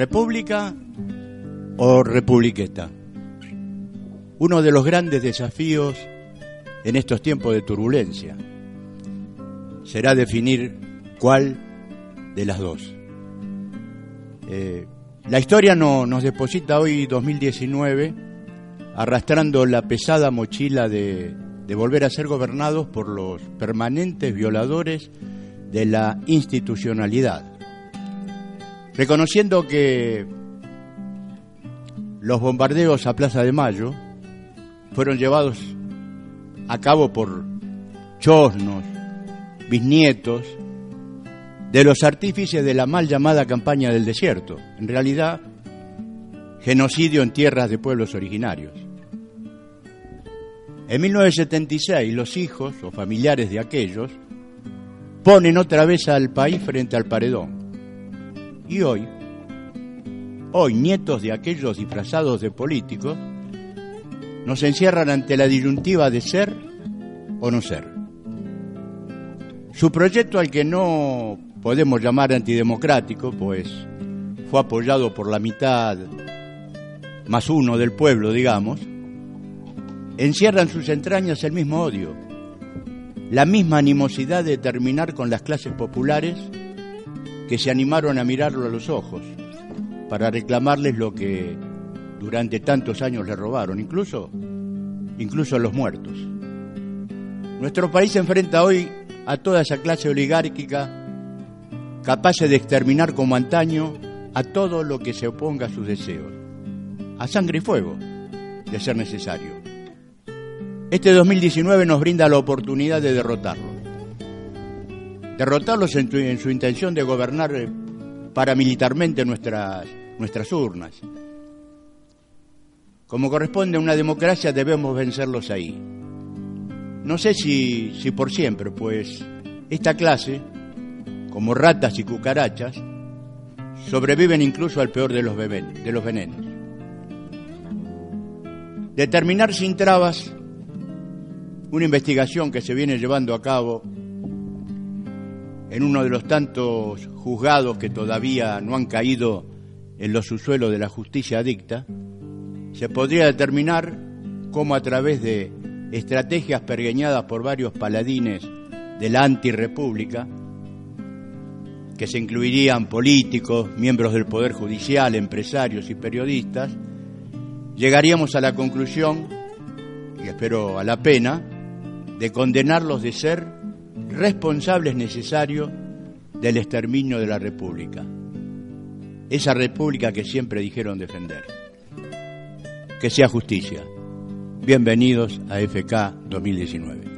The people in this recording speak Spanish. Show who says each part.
Speaker 1: ¿República o republiqueta? Uno de los grandes desafíos en estos tiempos de turbulencia será definir cuál de las dos. Eh, la historia no, nos deposita hoy 2019 arrastrando la pesada mochila de, de volver a ser gobernados por los permanentes violadores de la institucionalidad, reconociendo que los bombardeos a Plaza de Mayo fueron llevados a cabo por chosnos, bisnietos de los artífices de la mal llamada campaña del desierto, en realidad genocidio en tierras de pueblos originarios. En 1976 los hijos o familiares de aquellos ponen otra vez al país frente al paredón. Y hoy, hoy nietos de aquellos disfrazados de políticos nos encierran ante la disyuntiva de ser o no ser. Su proyecto al que no podemos llamar antidemocrático, pues fue apoyado por la mitad más uno del pueblo, digamos, encierra en sus entrañas el mismo odio, la misma animosidad de terminar con las clases populares que se animaron a mirarlo a los ojos para reclamarles lo que durante tantos años le robaron, incluso, incluso los muertos. Nuestro país se enfrenta hoy a toda esa clase oligárquica capaz de exterminar como antaño a todo lo que se oponga a sus deseos, a sangre y fuego, de ser necesario. Este 2019 nos brinda la oportunidad de derrotarlos. Derrotarlos en, su intención de gobernar eh, paramilitarmente nuestras, nuestras urnas. Como corresponde a una democracia debemos vencerlos ahí. No sé si, si por siempre, pues esta clase, como ratas y cucarachas, sobreviven incluso al peor de los, de los venenos. Determinar sin trabas una investigación que se viene llevando a cabo en uno de los tantos juzgados que todavía no han caído en los subsuelos de la justicia dicta, se podría determinar cómo a través de estrategias pergueñadas por varios paladines de la antirrepública, que se incluirían políticos, miembros del Poder Judicial, empresarios y periodistas, llegaríamos a la conclusión, y espero a la pena, de condenarlos de ser responsables necesarios del exterminio de la República. Esa República que siempre dijeron defender. Que sea justicia. Bienvenidos a FK 2019.